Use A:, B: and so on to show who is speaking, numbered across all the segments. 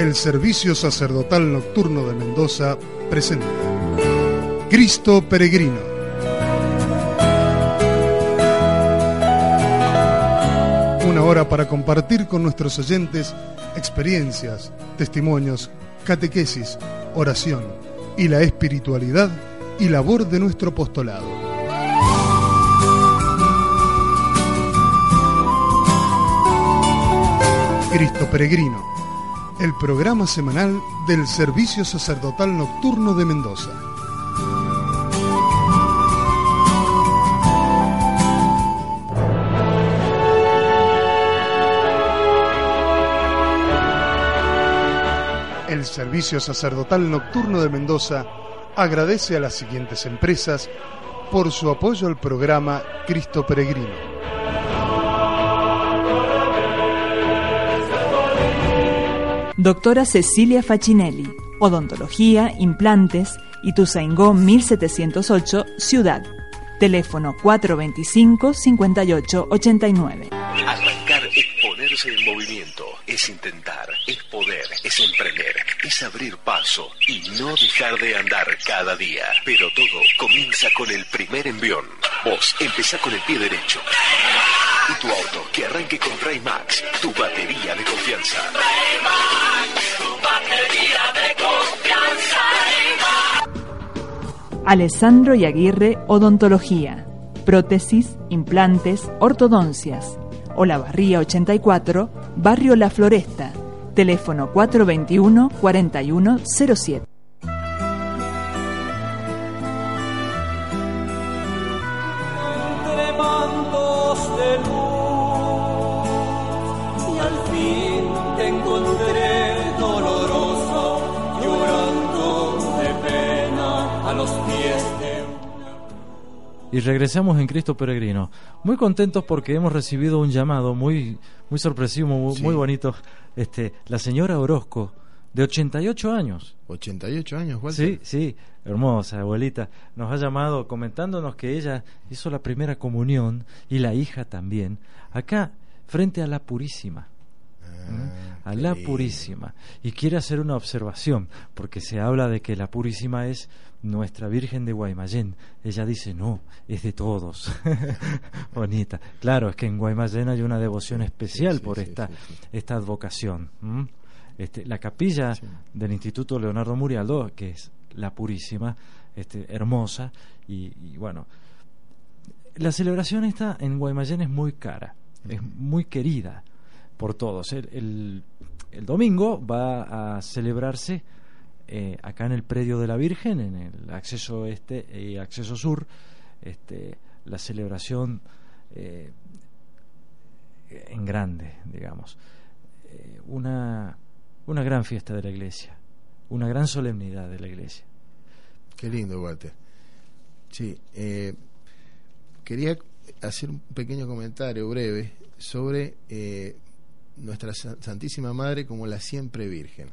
A: el Servicio Sacerdotal Nocturno de Mendoza presenta Cristo Peregrino. Una hora para compartir con nuestros oyentes experiencias, testimonios, catequesis, oración y la espiritualidad y labor de nuestro apostolado. Cristo Peregrino el programa semanal del Servicio Sacerdotal Nocturno de Mendoza. El Servicio Sacerdotal Nocturno de Mendoza agradece a las siguientes empresas por su apoyo al programa Cristo Peregrino.
B: Doctora Cecilia Facinelli, Odontología, Implantes, Ituzaingó 1708, Ciudad. Teléfono 425-5889.
C: Arrancar es ponerse en movimiento, es intentar, es poder, es emprender, es abrir paso y no dejar de andar cada día. Pero todo comienza con el primer envión. Vos empezá con el pie derecho y tu auto que arranque con Raymax, tu batería de confianza. Raymax, tu batería de
B: confianza. Alessandro y Aguirre Odontología. Prótesis, implantes, ortodoncias. Olavarría 84, Barrio La Floresta. Teléfono 421 4107.
D: y regresamos en Cristo Peregrino. Muy contentos porque hemos recibido un llamado muy, muy sorpresivo, muy, bonito. Este, la señora Orozco, de 88 años.
E: 88 años,
D: Sí, sí, hermosa abuelita. Nos ha llamado comentándonos que ella hizo la primera comunión y la hija también, acá, frente a la Purísima. Ah, a la Purísima. Y quiere hacer una observación, porque se habla de que la Purísima es nuestra Virgen de Guaymallén. Ella dice, no, es de todos. Bonita. Claro, es que en Guaymallén hay una devoción especial por esta, esta advocación. Este, la capilla del Instituto Leonardo Murialdo, que es la Purísima, este, hermosa, y, y bueno, la celebración esta en Guaymallén es muy cara, es muy querida por todos. El, domingo va a celebrarse eh, acá en el predio de la Virgen, en el acceso este y acceso sur, este, la celebración eh, en grande, digamos. Eh, una, una gran fiesta de la iglesia, una gran solemnidad de la iglesia.
E: Qué lindo, Walter. Sí, quería hacer un pequeño comentario breve sobre nuestra Santísima Madre como la siempre Virgen.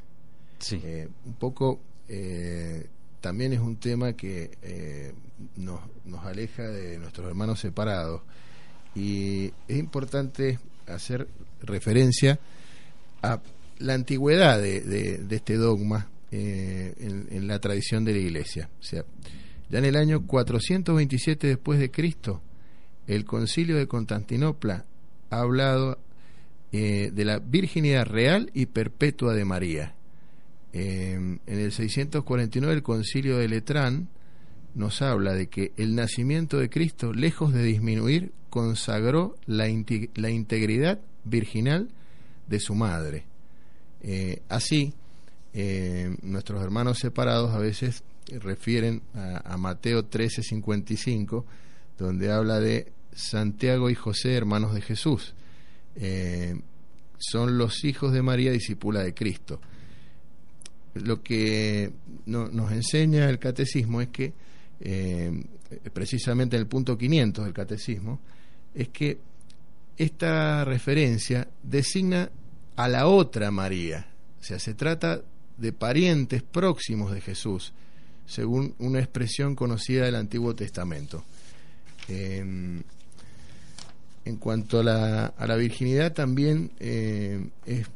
E: Sí. Eh, un poco eh, también es un tema que eh, nos, aleja de nuestros hermanos separados. Y es importante hacer referencia a la antigüedad de, este dogma en, la tradición de la Iglesia. O sea, ya en el año 427 después de Cristo, el Concilio de Constantinopla ha hablado eh, de la virginidad real y perpetua de María. Eh, en el 649 el concilio de Letrán nos habla de que el nacimiento de Cristo, lejos de disminuir, consagró la, integridad virginal de su madre. Eh, así, nuestros hermanos separados a veces refieren a, a Mateo 13:55, donde habla de Santiago y José, hermanos de Jesús eh, son los hijos de María, discípula de Cristo. Lo que nos enseña el catecismo es que, eh, precisamente en el punto 500 del catecismo, es que esta referencia designa a la otra María, o sea, se trata de parientes próximos de Jesús, según una expresión conocida del Antiguo Testamento. Eh, en cuanto a la, virginidad, también eh, es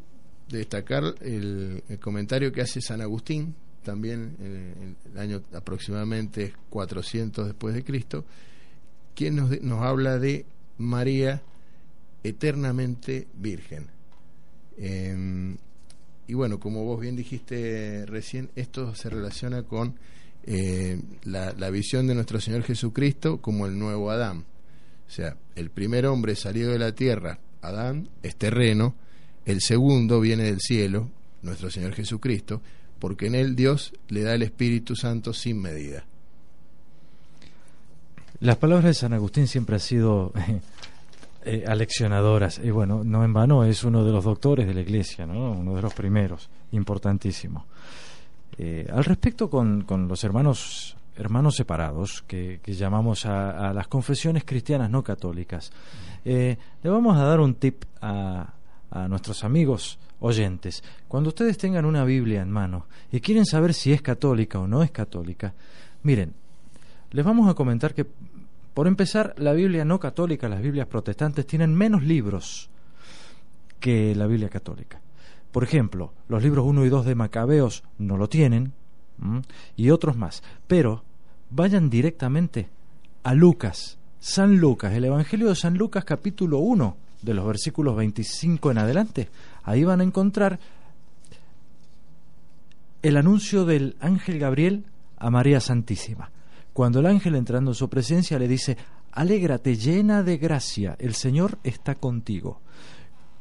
E: destacar el, comentario que hace San Agustín, también en el, año aproximadamente 400 después de Cristo, quien nos, nos habla de María eternamente virgen. Em, y bueno, como vos bien dijiste recién, esto se relaciona con eh, la, la, visión de nuestro Señor Jesucristo como el nuevo Adán. O sea, el primer hombre salido de la tierra, Adán, es terreno, el segundo viene del cielo, nuestro Señor Jesucristo, porque en él Dios le da el Espíritu Santo sin medida.
D: Las palabras de San Agustín siempre han sido eh, eh, aleccionadoras, y bueno, no en vano, es uno de los doctores de la Iglesia, uno de los primeros, importantísimo. Eh, al respecto con, con los hermanos hermanos separados, que, llamamos a, las confesiones cristianas no católicas, eh, le vamos a dar un tip a, a nuestros amigos oyentes. Cuando ustedes tengan una Biblia en mano y quieren saber si es católica o no es católica, miren, les vamos a comentar que, por empezar, la Biblia no católica, las Biblias protestantes, tienen menos libros que la Biblia católica. Por ejemplo, los libros 1 y 2 de Macabeos no lo tienen, ¿Mm? y otros más. Pero vayan directamente a Lucas, San Lucas, el Evangelio de San Lucas capítulo 1, de los versículos 25 en adelante. Ahí van a encontrar el anuncio del ángel Gabriel a María Santísima. Cuando el ángel entrando en su presencia le dice, Alégrate llena de gracia, el Señor está contigo.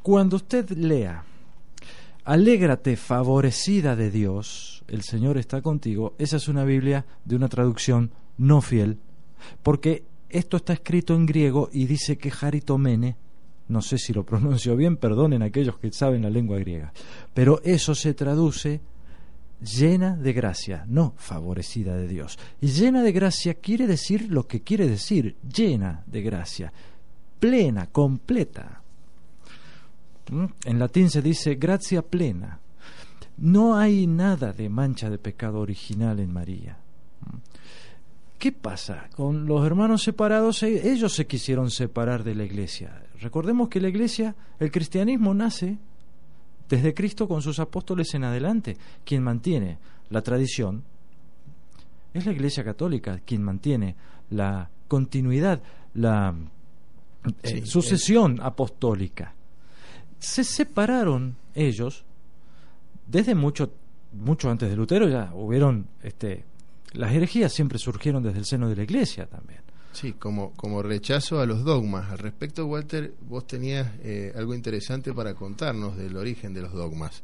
D: Cuando usted lea Alégrate favorecida de Dios, el Señor está contigo. Esa es una Biblia de una traducción no fiel, porque esto está escrito en griego y dice que Jaritomene no sé si lo pronuncio bien, perdonen aquellos que saben la lengua griega, pero eso se traduce llena de gracia, no favorecida de Dios. Y llena de gracia quiere decir lo que quiere decir, llena de gracia, plena, completa. ¿Mm? En latín se dice gracia plena. No hay nada de mancha de pecado original en María. ¿Mm? ¿Qué pasa? Con los hermanos separados, e- ellos se quisieron separar de la iglesia. Recordemos que la iglesia, el cristianismo nace desde Cristo con sus apóstoles en adelante. Quien mantiene la tradición es la iglesia católica, quien mantiene la continuidad, la eh, sucesión apostólica se separaron ellos desde mucho, mucho antes de Lutero, ya hubieron, este, las herejías siempre surgieron desde el seno de la iglesia también.
E: Sí, como, como rechazo a los dogmas. Al respecto, Walter, vos tenías eh, algo interesante para contarnos del origen de los dogmas.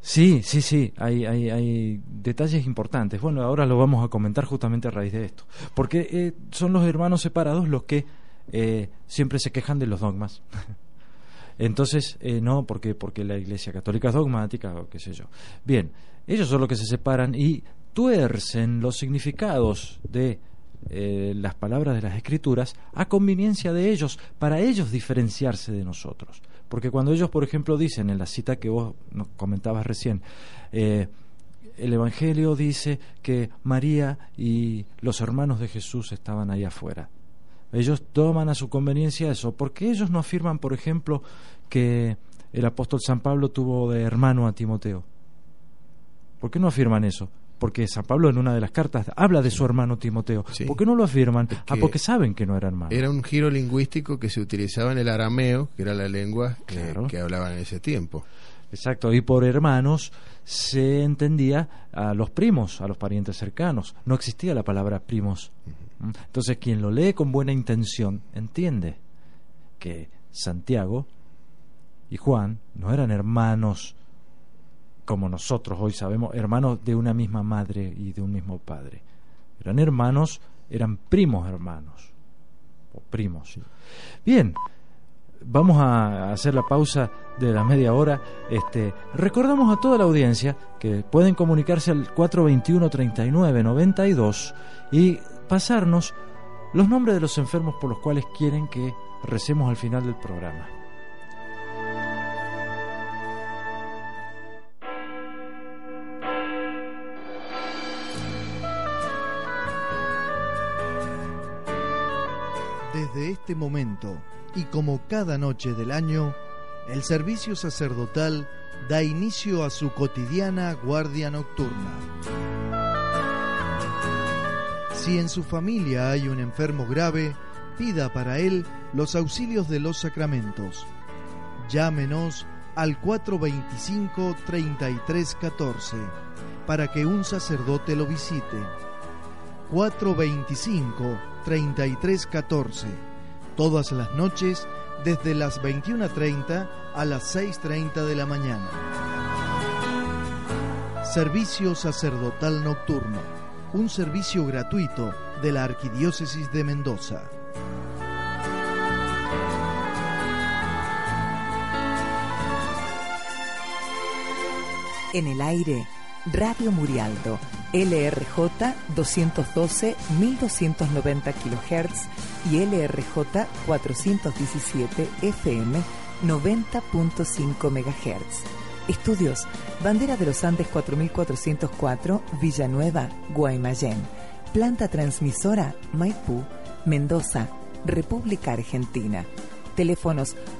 D: Sí, sí, sí, hay, hay, detalles importantes. Bueno, ahora lo vamos a comentar justamente a raíz de esto. Porque eh, son los hermanos separados los que eh, siempre se quejan de los dogmas. Entonces, eh, no, porque porque la Iglesia Católica es dogmática o qué sé yo. Bien, ellos son los que se separan y tuercen los significados de eh, las palabras de las escrituras a conveniencia de ellos, para ellos diferenciarse de nosotros. Porque cuando ellos, por ejemplo, dicen en la cita que vos comentabas recién, eh, el Evangelio dice que María y los hermanos de Jesús estaban ahí afuera. Ellos toman a su conveniencia eso. ¿Por qué ellos no afirman, por ejemplo, que el apóstol San Pablo tuvo de hermano a Timoteo? ¿Por qué no afirman eso? Porque San Pablo en una de las cartas habla de su hermano Timoteo. ¿Por qué no lo afirman? ah, porque saben que no
E: era
D: hermano.
E: Era un giro lingüístico que se utilizaba en el arameo, que era la lengua que hablaban en ese tiempo.
D: Exacto, y por hermanos se entendía a los primos, a los parientes cercanos. No existía la palabra primos. Mm. ¿Mm? Entonces quien lo lee con buena intención entiende que Santiago y Juan no eran hermanos como nosotros hoy sabemos, hermanos de una misma madre y de un mismo padre. Eran hermanos, eran primos hermanos, o primos. Bien, vamos a hacer la pausa de la media hora. Este, recordamos a toda la audiencia que pueden comunicarse al 421-3992 y pasarnos los nombres de los enfermos por los cuales quieren que recemos al final del programa.
A: Este momento y como cada noche del año, el servicio sacerdotal da inicio a su cotidiana guardia nocturna. Si en su familia hay un enfermo grave, pida para él los auxilios de los sacramentos. Llámenos al 425-3314 para que un sacerdote lo visite. 425-3314 todas las noches desde las 21.30 a las 6.30 de la mañana. Servicio Sacerdotal Nocturno, un servicio gratuito de la Arquidiócesis de Mendoza.
B: En el aire Radio Murialdo, LRJ 212 1290 kHz y LRJ 417 FM 90.5 MHz. Estudios, Bandera de los Andes 4404, Villanueva, Guaymallén. Planta transmisora, Maipú, Mendoza, República Argentina. Teléfonos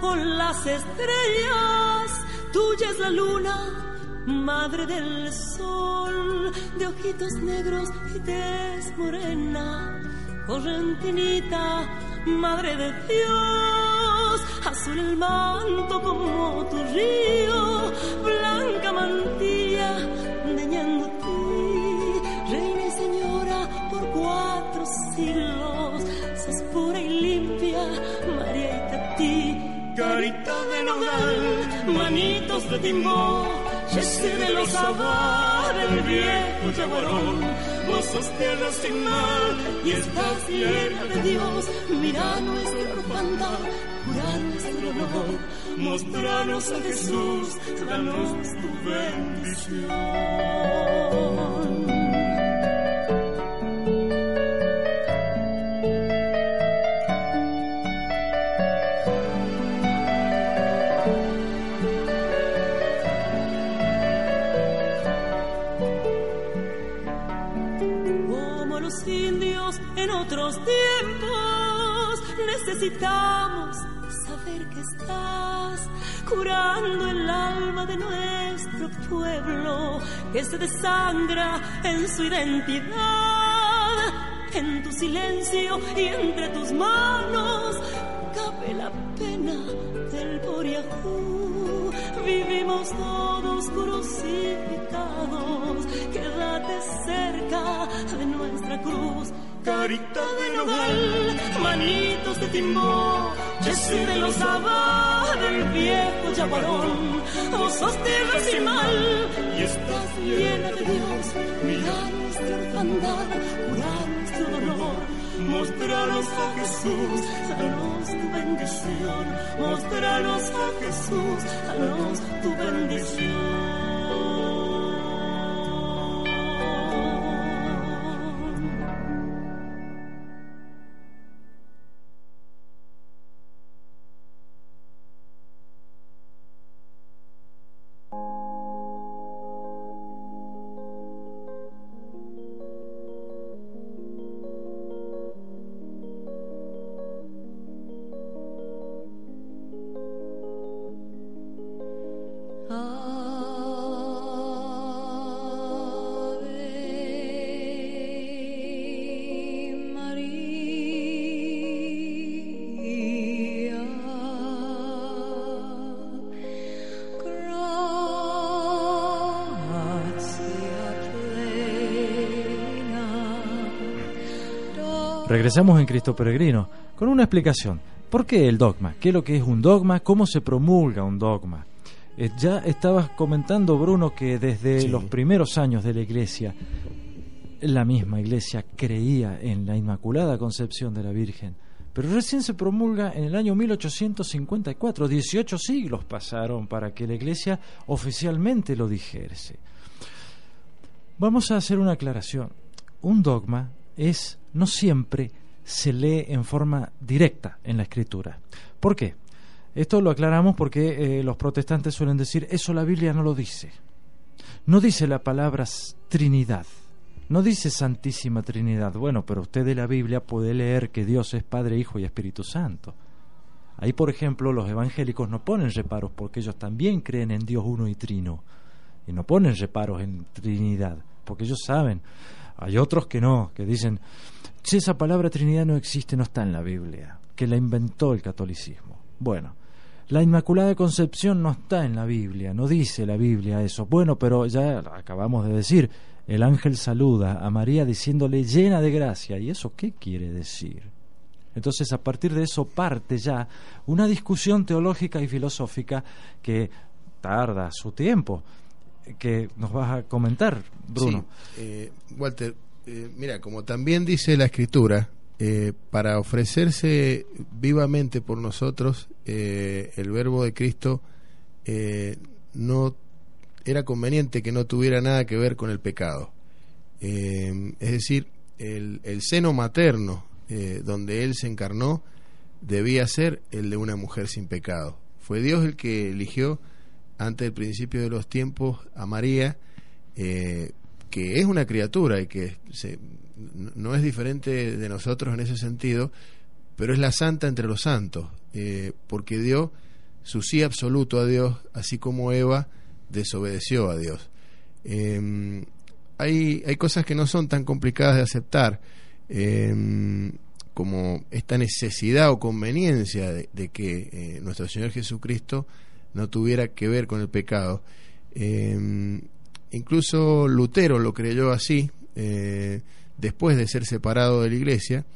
F: con las estrellas. Tuya es la luna, madre del sol, de ojitos negros y tez morena, correntinita, madre de Dios. Azul el manto como tu río, blanca mantilla, deñando ti, reina y señora por cuatro siglos carita de nogal, manitos de Jesús de los abar, el viejo chaguarón, vos tierra sin mal, y estás llena de Dios, mira nuestra orfandad, cura nuestro dolor, mostranos a Jesús, danos tu bendición. los indios en otros tiempos. Necesitamos saber que estás curando el alma de nuestro pueblo que se desangra en su identidad. En tu silencio y entre tus manos cabe la pena del Boriajú vivimos todos crucificados. Quédate cerca de nuestra cruz, carita de nogal, manitos de timón, Jesús de los abades, del viejo chaparón Vos sos y mal, y estás llena de Dios. Mira nuestra orfandad, cura nuestro dolor Mostranos a Jesús, danos tu bendición. Mostranos a Jesús, danos tu bendición.
D: Regresamos en Cristo Peregrino con una explicación. ¿Por qué el dogma? ¿Qué es lo que es un dogma? ¿Cómo se promulga un dogma? Eh, ya estabas comentando, Bruno, que desde los primeros años de la iglesia, la misma iglesia creía en la Inmaculada Concepción de la Virgen. Pero recién se promulga en el año 1854, 18 siglos pasaron para que la iglesia oficialmente lo dijese. Vamos a hacer una aclaración. Un dogma es no siempre se lee en forma directa en la escritura. ¿Por qué? Esto lo aclaramos porque eh, los protestantes suelen decir, eso la Biblia no lo dice. No dice la palabra Trinidad. No dice Santísima Trinidad. Bueno, pero usted de la Biblia puede leer que Dios es Padre, Hijo y Espíritu Santo. Ahí, por ejemplo, los evangélicos no ponen reparos porque ellos también creen en Dios uno y trino. Y no ponen reparos en Trinidad, porque ellos saben. Hay otros que no, que dicen, si esa palabra Trinidad no existe, no está en la Biblia, que la inventó el catolicismo. Bueno, la Inmaculada Concepción no está en la Biblia, no dice la Biblia eso. Bueno, pero ya acabamos de decir, el ángel saluda a María diciéndole llena de gracia. ¿Y eso qué quiere decir? Entonces, a partir de eso parte ya una discusión teológica y filosófica que tarda su tiempo, que nos vas a comentar, Bruno.
E: Sí, eh, Walter, eh, mira, como también dice la escritura, eh, para ofrecerse vivamente por nosotros, eh, el verbo de Cristo no era conveniente que no tuviera nada que ver con el pecado. es decir, el, seno materno donde Él se encarnó debía ser el de una mujer sin pecado. Fue Dios el que eligió antes del principio de los tiempos a María que es una criatura y que no es diferente de nosotros en ese sentido, pero es la santa entre los santos, eh, porque dio su sí absoluto a Dios, así como Eva desobedeció a Dios. Em, hay, hay, cosas que no son tan complicadas de aceptar, em, como esta necesidad o conveniencia de, de que eh, nuestro Señor Jesucristo no tuviera que ver con el pecado. Em, Incluso Lutero lo creyó así eh, después de ser separado de la iglesia,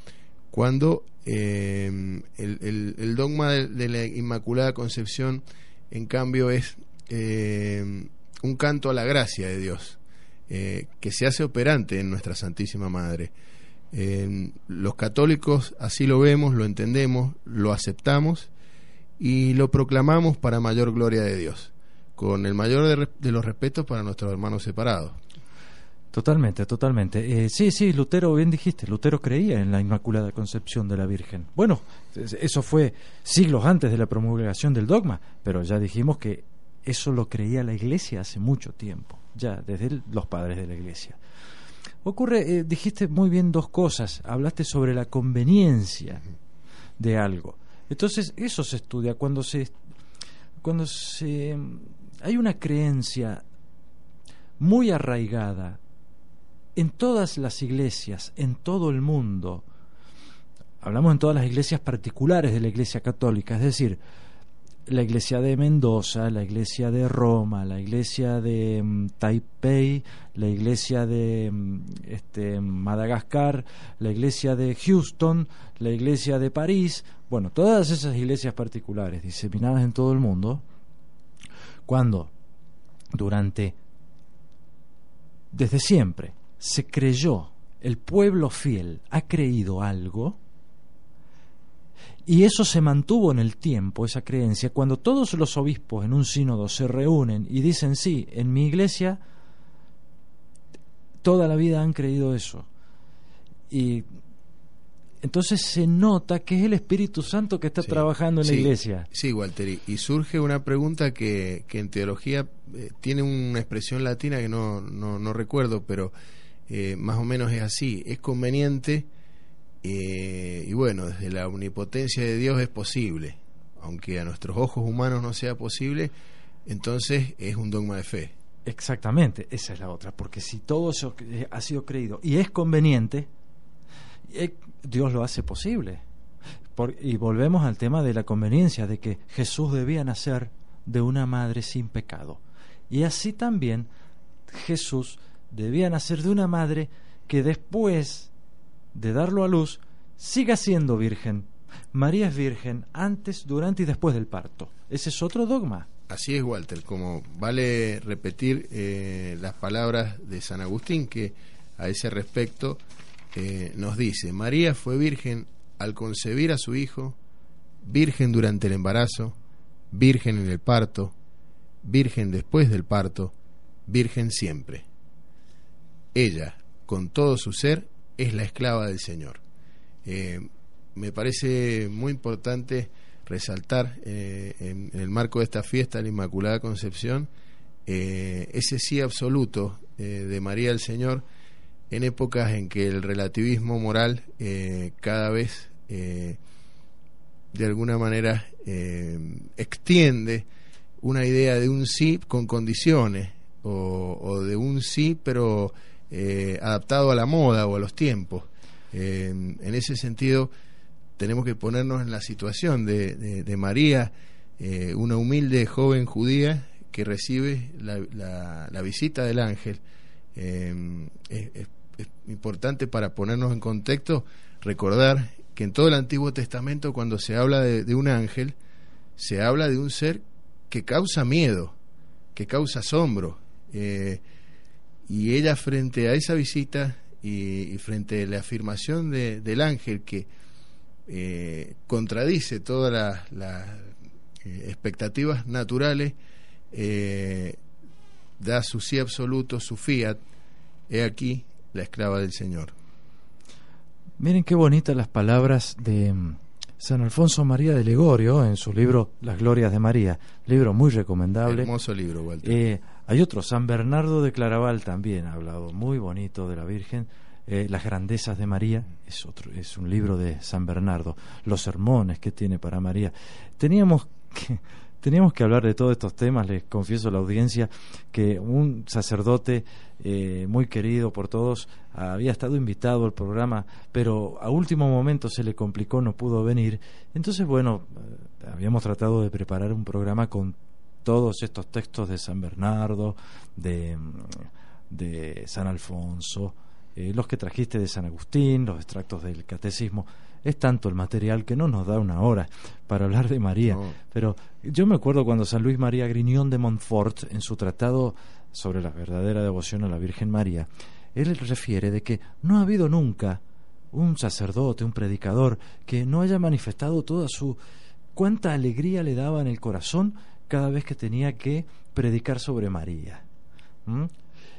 E: cuando eh, el, dogma de, la Inmaculada Concepción, en cambio, es eh, un canto a la gracia de Dios, que se hace operante en nuestra Santísima Madre. los católicos así lo vemos, lo entendemos, lo aceptamos y lo proclamamos para mayor gloria de Dios con el mayor de, los respetos para nuestros hermanos separados.
D: Totalmente, totalmente. Eh, sí, sí, Lutero, bien dijiste, Lutero creía en la Inmaculada Concepción de la Virgen. Bueno, eso fue siglos antes de la promulgación del dogma, pero ya dijimos que eso lo creía la Iglesia hace mucho tiempo, ya desde los padres de la Iglesia. Ocurre, eh, dijiste muy bien dos cosas, hablaste sobre la conveniencia de algo. Entonces, eso se estudia cuando se cuando se hay una creencia muy arraigada en todas las iglesias, en todo el mundo, hablamos en todas las iglesias particulares de la iglesia católica, es decir, la iglesia de Mendoza, la iglesia de Roma, la iglesia de mm, Taipei, la iglesia de mm, este, Madagascar, la iglesia de Houston, la iglesia de París, bueno, todas esas iglesias particulares diseminadas en todo el mundo, cuando durante desde siempre se creyó, el pueblo fiel ha creído algo y eso se mantuvo en el tiempo, esa creencia, cuando todos los obispos en un sínodo se reúnen y dicen, sí, en mi iglesia toda la vida han creído eso. Y entonces se nota que es el Espíritu Santo que está trabajando en la iglesia.
E: Sí, Walter, y, surge una pregunta que, que en teología eh, tiene una expresión latina que no, no, recuerdo, pero eh, más o menos es así. Es conveniente, eh, y bueno, desde la omnipotencia de Dios es posible, aunque a nuestros ojos humanos no sea posible, entonces es un dogma de fe.
D: Exactamente, esa es la otra, porque si todo eso ha sido creído y es conveniente, eh, Dios lo hace posible. y volvemos al tema de la conveniencia, de que Jesús debía nacer de una madre sin pecado. Y así también Jesús debía nacer de una madre que después de darlo a luz siga siendo virgen. María es virgen antes, durante y después del parto. Ese es otro dogma.
E: Así es, Walter, como vale repetir eh, las palabras de San Agustín, que a ese respecto nos dice, María fue virgen al concebir a su hijo, virgen durante el embarazo, virgen en el parto, virgen después del parto, virgen siempre. Ella, con todo su ser, es la esclava del Señor. Eh, me parece muy importante resaltar eh, en, el marco de esta fiesta de la Inmaculada Concepción eh, ese sí absoluto de María el Señor en épocas en que el relativismo moral eh, cada vez eh, de alguna manera eh, extiende una idea de un sí con condiciones o, de un sí pero adaptado a la moda o a los tiempos. en ese sentido, tenemos que ponernos en la situación de, María, una humilde joven judía que recibe la, visita del ángel. es, es importante para ponernos en contexto recordar que en todo el Antiguo Testamento cuando se habla de, un ángel, se habla de un ser que causa miedo, que causa asombro. Eh, y ella frente a esa visita y, frente a la afirmación del ángel que eh, contradice todas las eh, expectativas naturales, da su sí absoluto, su fiat, he aquí, la esclava del Señor.
D: Miren qué bonitas las palabras de mm, San Alfonso María de Legorio en su libro Las Glorias de María, libro muy recomendable.
E: Hermoso libro, Walter. Eh,
D: hay otro, San Bernardo de Claraval también ha hablado muy bonito de la Virgen. Eh, las grandezas de María es otro, es un libro de San Bernardo. Los sermones que tiene para María. Teníamos que Teníamos que hablar de todos estos temas, les confieso a la audiencia que un sacerdote eh, muy querido por todos había estado invitado al programa, pero a último momento se le complicó, no pudo venir. Entonces, bueno, eh, habíamos tratado de preparar un programa con todos estos textos de San Bernardo, de, mm, San Alfonso, eh, los que trajiste de San Agustín, los extractos del catecismo es tanto el material que no nos da una hora para hablar de María. Pero yo me acuerdo cuando San Luis María Griñón de Montfort, en su tratado sobre la verdadera devoción a la Virgen María, él refiere de que no ha habido nunca un sacerdote, un predicador, que no haya manifestado toda su... cuánta alegría le daba en el corazón cada vez que tenía que predicar sobre María. ¿Mm?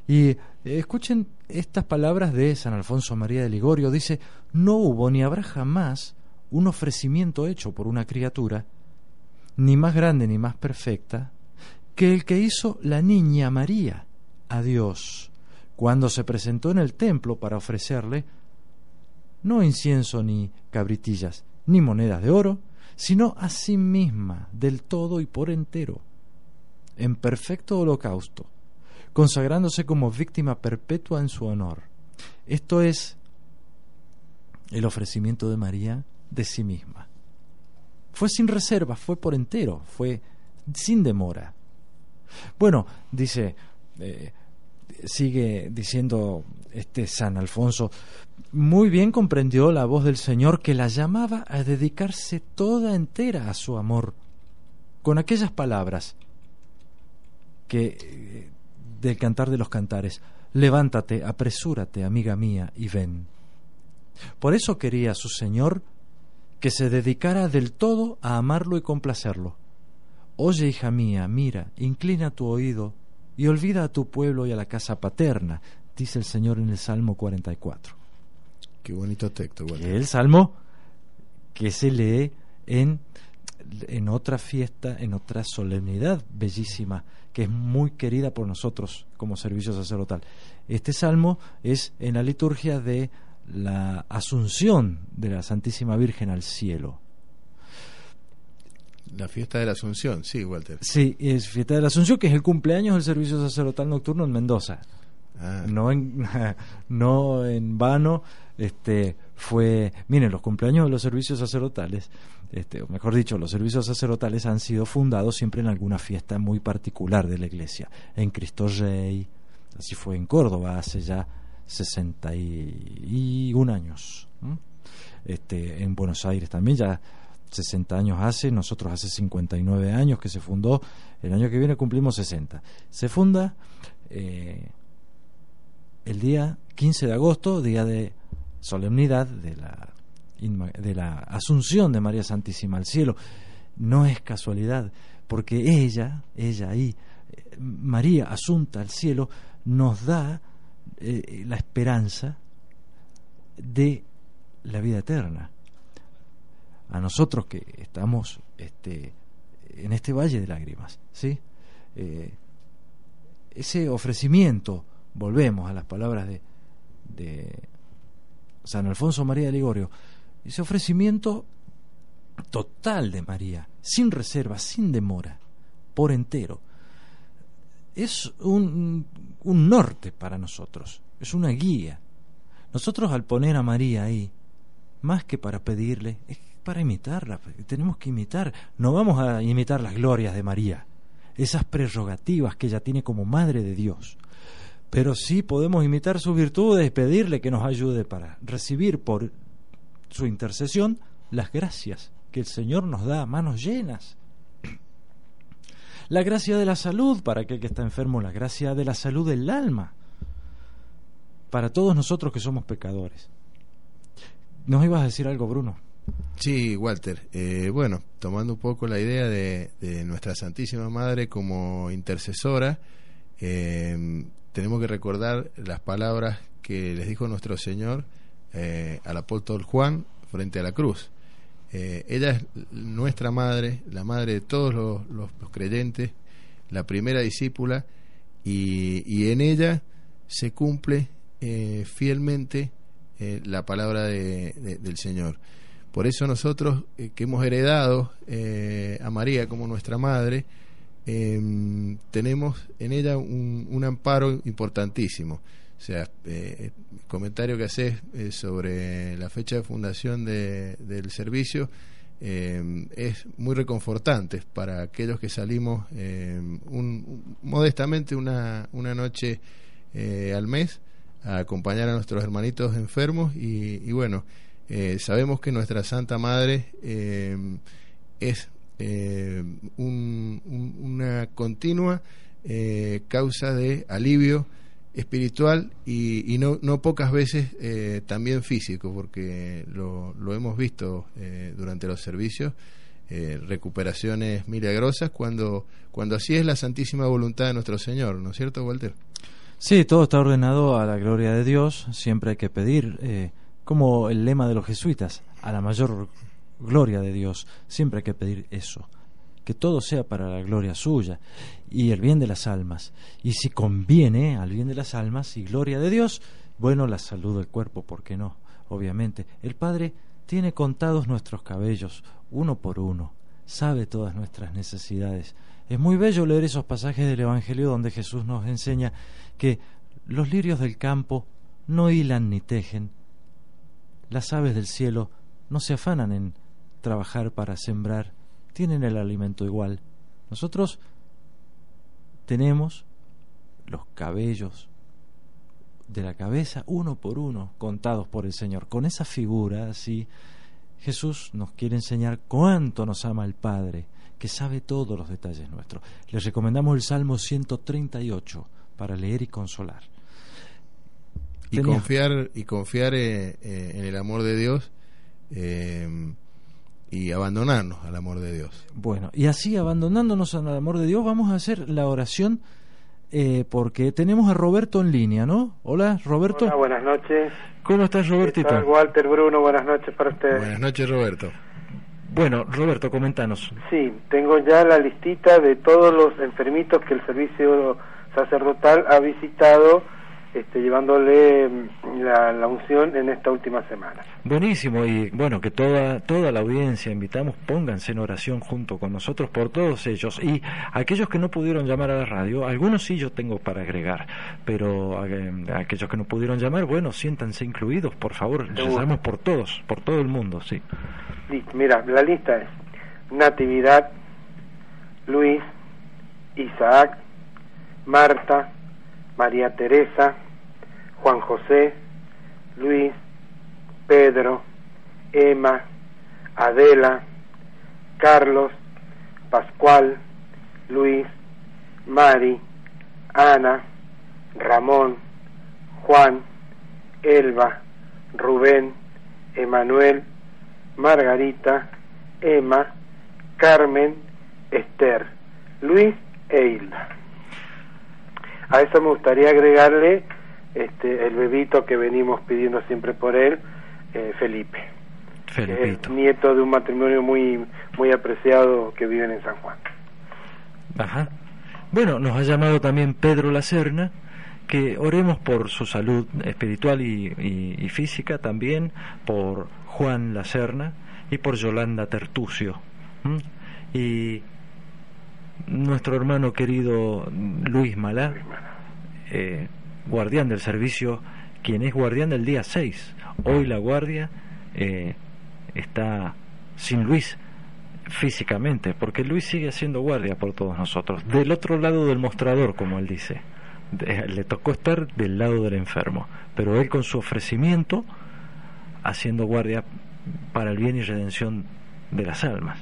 D: Y eh, escuchen estas palabras de San Alfonso María de Ligorio. Dice, no hubo ni habrá jamás un ofrecimiento hecho por una criatura, ni más grande ni más perfecta, que el que hizo la niña María a Dios, cuando se presentó en el templo para ofrecerle no incienso ni cabritillas, ni monedas de oro, sino a sí misma, del todo y por entero, en perfecto holocausto, consagrándose como víctima perpetua en su honor. Esto es el ofrecimiento de María de sí misma. Fue sin reserva, fue por entero, fue sin demora. Bueno, dice, eh, sigue diciendo este San Alfonso, muy bien comprendió la voz del Señor que la llamaba a dedicarse toda entera a su amor. Con aquellas palabras que eh, del Cantar de los Cantares, levántate, apresúrate, amiga mía, y ven. Por eso quería su Señor que se dedicara del todo a amarlo y complacerlo. Oye, hija mía, mira, inclina tu oído y olvida a tu pueblo y a la casa paterna, dice el Señor en el Salmo 44.
E: Qué bonito texto.
D: el Salmo que se lee en en otra fiesta, en otra solemnidad bellísima, que es muy querida por nosotros como servicio sacerdotal. Este salmo es en la liturgia de la asunción de la Santísima Virgen al cielo.
E: La fiesta de la Asunción, sí, Walter.
D: Sí, es fiesta de la Asunción, que es el cumpleaños del servicio sacerdotal nocturno en Mendoza. Ah. No, en, no en vano, este, fue, miren, los cumpleaños de los servicios sacerdotales este, o mejor dicho, los servicios sacerdotales han sido fundados siempre en alguna fiesta muy particular de la iglesia. En Cristo Rey, así fue en Córdoba hace ya 61 años. Este, en Buenos Aires también ya 60 años hace, nosotros hace 59 años que se fundó, el año que viene cumplimos 60. Se funda eh, el día 15 de agosto, día de solemnidad de la de la asunción de María Santísima al cielo. No es casualidad, porque ella, ella ahí, eh, María asunta al cielo, nos da eh, la esperanza de la vida eterna. A nosotros que estamos este, en este valle de lágrimas, ¿sí? Eh, ese ofrecimiento, volvemos a las palabras de, de San Alfonso María de Ligorio, ese ofrecimiento total de María, sin reserva, sin demora, por entero, es un, norte para nosotros, es una guía. Nosotros al poner a María ahí, más que para pedirle, es para imitarla, tenemos que imitar, no vamos a imitar las glorias de María, esas prerrogativas que ella tiene como Madre de Dios, pero sí podemos imitar sus virtudes pedirle que nos ayude para recibir por su intercesión las gracias que el Señor nos da a manos llenas. La gracia de la salud para aquel que está enfermo, la gracia de la salud del alma para todos nosotros que somos pecadores. ¿Nos ibas a decir algo, Bruno?
E: Sí, Walter. Eh, bueno, tomando un poco la idea de, nuestra Santísima Madre como intercesora, eh, tenemos que recordar las palabras que les dijo nuestro Señor eh, al apóstol Juan frente a la cruz. Eh, ella es nuestra madre, la madre de todos los, creyentes, la primera discípula, y, en ella se cumple eh, fielmente la palabra del Señor. Por eso nosotros que hemos heredado a María como nuestra madre, em, tenemos en ella un amparo importantísimo. O sea, el eh, eh, comentario que haces eh, sobre la fecha de fundación del servicio es muy reconfortante para aquellos que salimos modestamente una, noche al mes a acompañar a nuestros hermanitos enfermos y, bueno, sabemos que nuestra Santa Madre es una continua causa de alivio, espiritual y, no, no, pocas veces eh, también físico, porque lo, hemos visto eh, durante los servicios, eh, recuperaciones milagrosas cuando, cuando así es la santísima voluntad de nuestro Señor, ¿no es cierto, Walter?
D: Sí, todo está ordenado a la gloria de Dios, siempre hay que pedir, como el lema de los jesuitas, a la mayor gloria de Dios, siempre hay que pedir eso que todo sea para la gloria suya y el bien de las almas. Y si conviene al bien de las almas y gloria de Dios, bueno, la salud del cuerpo, ¿por qué no? Obviamente, el Padre tiene contados nuestros cabellos, uno por uno, sabe todas nuestras necesidades. Es muy bello leer esos pasajes del Evangelio donde Jesús nos enseña que los lirios del campo no hilan ni tejen, las aves del cielo no se afanan en trabajar para sembrar, tienen el alimento igual. Nosotros tenemos los cabellos de la cabeza uno por uno contados por el Señor. Con esa figura así, Jesús nos quiere enseñar cuánto nos ama el Padre, que sabe todos los detalles nuestros. Les recomendamos el Salmo 138 para leer y consolar.
E: Y confiar, y confiar eh, eh, en el amor de Dios. Eh, y abandonarnos al amor de Dios.
D: Bueno, y así abandonándonos al amor de Dios vamos a hacer la oración eh, porque tenemos a Roberto en línea, ¿no? Hola, Roberto. Hola,
G: buenas noches.
D: ¿Cómo estás, Robertito?
G: Walter Bruno, buenas noches para ustedes.
E: Buenas noches, Roberto.
D: Bueno, Roberto, coméntanos.
G: Sí, tengo ya la listita de todos los enfermitos que el servicio sacerdotal ha visitado este, llevándole mm, la, unción en esta última semana.
D: Buenísimo, y bueno, que toda, toda la audiencia invitamos, pónganse en oración junto con nosotros por todos ellos. Y aquellos que no pudieron llamar a la radio, algunos sí yo tengo para agregar, pero eh, aquellos que no pudieron llamar, bueno, siéntanse incluidos, por favor, rezamos por todos, por todo el mundo, sí.
G: mira, la lista es Natividad, Luis, Isaac, Marta, María Teresa, Juan José, Luis, Pedro, Emma, Adela, Carlos, Pascual, Luis, Mari, Ana, Ramón, Juan, Elba, Rubén, Emanuel, Margarita, Emma, Carmen, Esther, Luis e Hilda. A eso me gustaría agregarle este, el bebito que venimos pidiendo siempre por él, eh, Felipe. nieto de un matrimonio muy, muy apreciado que viven en San Juan.
D: Ajá. Bueno, nos ha llamado también Pedro Lacerna, que oremos por su salud espiritual y, física también, por Juan Lacerna y por Yolanda Tertucio. Y nuestro hermano querido Luis Malá, eh, guardián del servicio, quien es guardián del día 6. Hoy la guardia eh, está sin Luis físicamente, porque Luis sigue haciendo guardia por todos nosotros, del otro lado del mostrador, como él dice. le tocó estar del lado del enfermo, pero él con su ofrecimiento, haciendo guardia para el bien y redención de las almas.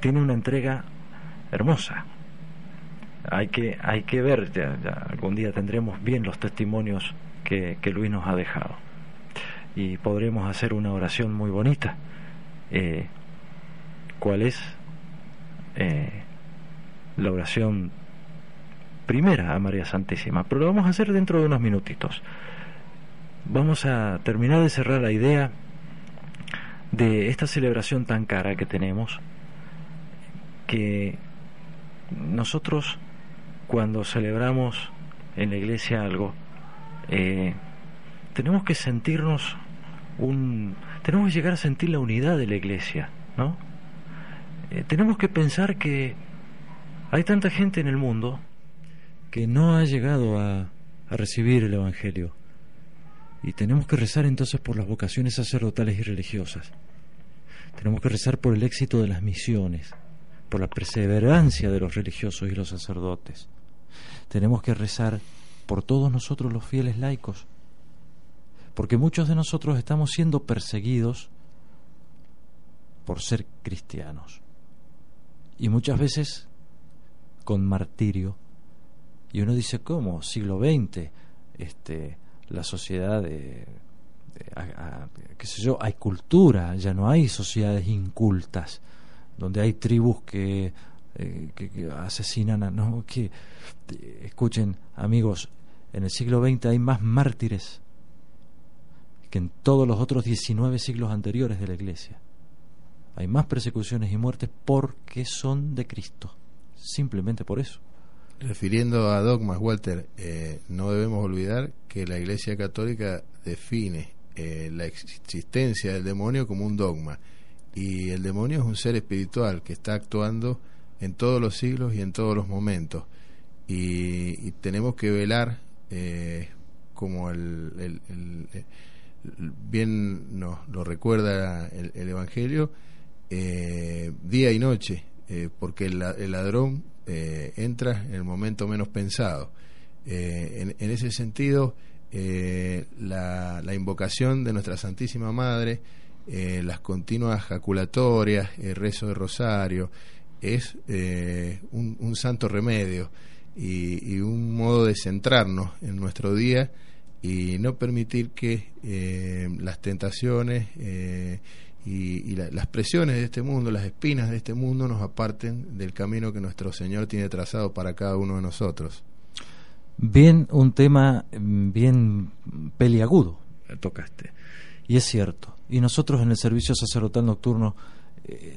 D: Tiene una entrega hermosa, hay que, hay que ver, ya, algún día tendremos bien los testimonios que, Luis nos ha dejado y podremos hacer una oración muy bonita. Eh, ¿Cuál es eh, la oración primera a María Santísima? Pero lo vamos a hacer dentro de unos minutitos. Vamos a terminar de cerrar la idea de esta celebración tan cara que tenemos, que nosotros cuando celebramos en la iglesia algo, eh, tenemos que sentirnos un, tenemos que llegar a sentir la unidad de la iglesia, ¿no? Eh, tenemos que pensar que hay tanta gente en el mundo que no ha llegado a recibir el evangelio y tenemos que rezar entonces por las vocaciones sacerdotales y religiosas. Tenemos que rezar por el éxito de las misiones, por la perseverancia de los religiosos y los sacerdotes tenemos que rezar por todos nosotros los fieles laicos, porque muchos de nosotros estamos siendo perseguidos por ser cristianos, y muchas veces con martirio. Y uno dice, ¿cómo? Siglo XX, este, la sociedad de, qué sé yo, hay cultura, ya no hay sociedades incultas, donde hay tribus que eh, que, asesinan a... No, que, escuchen, amigos, en el siglo XX hay más mártires que en todos los otros 19 siglos anteriores de la Iglesia. Hay más persecuciones y muertes porque son de Cristo, simplemente por eso.
E: Refiriendo a dogmas, Walter, eh, no debemos olvidar que la Iglesia Católica define eh, la existencia del demonio como un dogma y el demonio es un ser espiritual que está actuando en todos los siglos y en todos los momentos. Y, tenemos que velar, eh, como el, bien nos lo recuerda el, Evangelio, eh, día y noche, eh, porque el, ladrón entra en el momento menos pensado. En, ese sentido, la, invocación de nuestra Santísima Madre, las continuas jaculatorias, el rezo de rosario, es eh, un, santo remedio y, un modo de centrarnos en nuestro día y no permitir que eh, las tentaciones eh, y, las presiones de este mundo, las espinas de este mundo nos aparten del camino que nuestro Señor tiene trazado para cada uno de nosotros.
D: Bien, un tema mm, bien peliagudo.
E: tocaste.
D: Y es cierto. Y nosotros en el servicio sacerdotal nocturno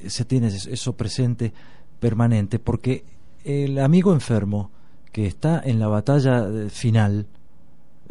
D: se tiene eso presente permanente, porque el amigo enfermo que está en la batalla eh, final,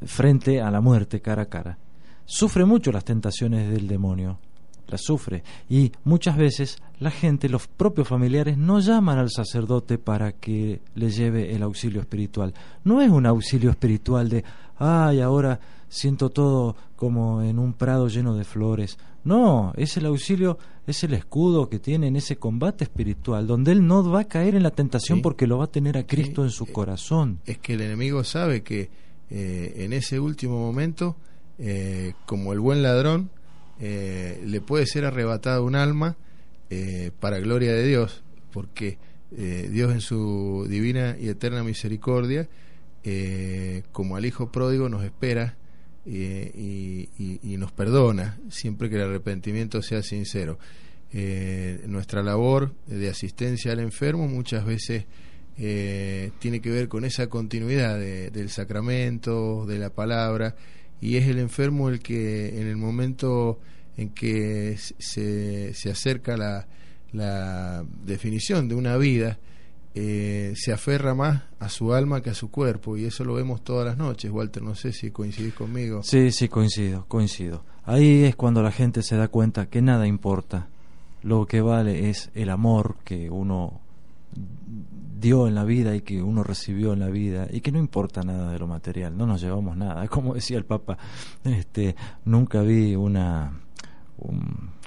D: frente a la muerte cara a cara, sufre mucho las tentaciones del demonio, las sufre, y muchas veces la gente, los propios familiares, no llaman al sacerdote para que le lleve el auxilio espiritual. No es un auxilio espiritual de, ay, ahora siento todo como en un prado lleno de flores. No, es el auxilio, es el escudo que tiene en ese combate espiritual, donde él no va a caer en la tentación porque lo va a tener a Cristo en su eh, corazón.
E: Es que el enemigo sabe que eh, en ese último momento, eh, como el buen ladrón, le puede ser arrebatado un alma para gloria de Dios, porque Dios en su divina y eterna misericordia, eh, como al Hijo Pródigo nos espera eh, y, nos perdona, siempre que el arrepentimiento sea sincero. Eh, nuestra labor de asistencia al enfermo muchas veces tiene que ver con esa continuidad del sacramento, de la palabra, y es el enfermo el que en el momento en que se, se acerca la definición de una vida, eh, se aferra más a su alma que a su cuerpo y eso lo vemos todas las noches, Walter, no sé si coincidís conmigo.
D: Sí, sí, coincido, coincido. Ahí es cuando la gente se da cuenta que nada importa, lo que vale es el amor que uno dio en la vida y que uno recibió en la vida y que no importa nada de lo material, no nos llevamos nada. Como decía el Papa, este, nunca vi una,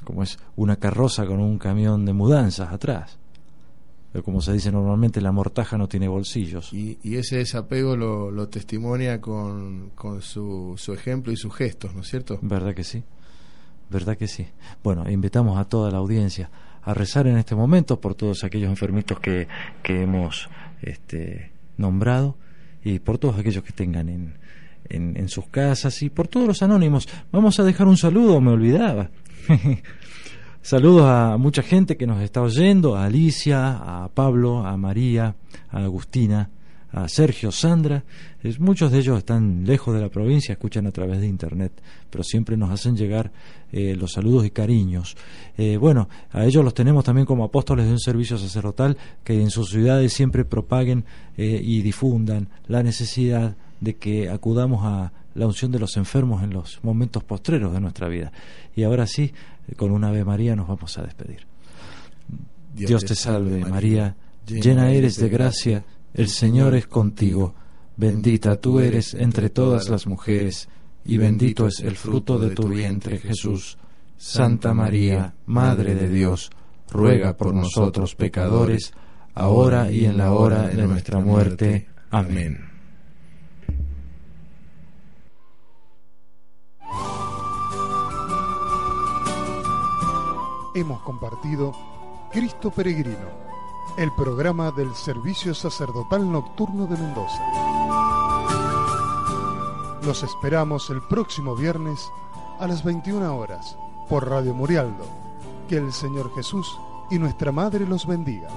D: como es, una carroza con un camión de mudanzas atrás. Eh, como se dice normalmente, la mortaja no tiene bolsillos.
E: Y, ese desapego lo, testimonia con, su, ejemplo y sus gestos, ¿no es cierto?
D: ¿Verdad que sí? ¿Verdad que sí? Bueno, invitamos a toda la audiencia a rezar en este momento por todos aquellos enfermitos que, que hemos este, nombrado y por todos aquellos que tengan en, en sus casas y por todos los anónimos. Vamos a dejar un saludo, me olvidaba. Saludos a mucha gente que nos está oyendo, a Alicia, a Pablo, a María, a Agustina, a Sergio, Sandra. muchos de ellos están lejos de la provincia, escuchan a través de internet, pero siempre nos hacen llegar eh, los saludos y cariños. Eh, bueno, a ellos los tenemos también como apóstoles de un servicio sacerdotal que en sus ciudades siempre propaguen eh, y difundan la necesidad de que acudamos a la unción de los enfermos en los momentos postreros de nuestra vida. Y ahora sí, con una Ave María nos vamos a despedir. Dios, te salve María, llena eres de gracia, el Señor es contigo, bendita tú eres entre todas las mujeres, y bendito es el fruto de tu vientre Jesús. Santa María, Madre de Dios, ruega por nosotros pecadores, ahora y en la hora de nuestra muerte. Amén.
A: hemos compartido Cristo Peregrino, el programa del Servicio Sacerdotal Nocturno de Mendoza. Los esperamos el próximo viernes a las 21 horas por Radio Murialdo. Que el Señor Jesús y nuestra Madre los bendiga.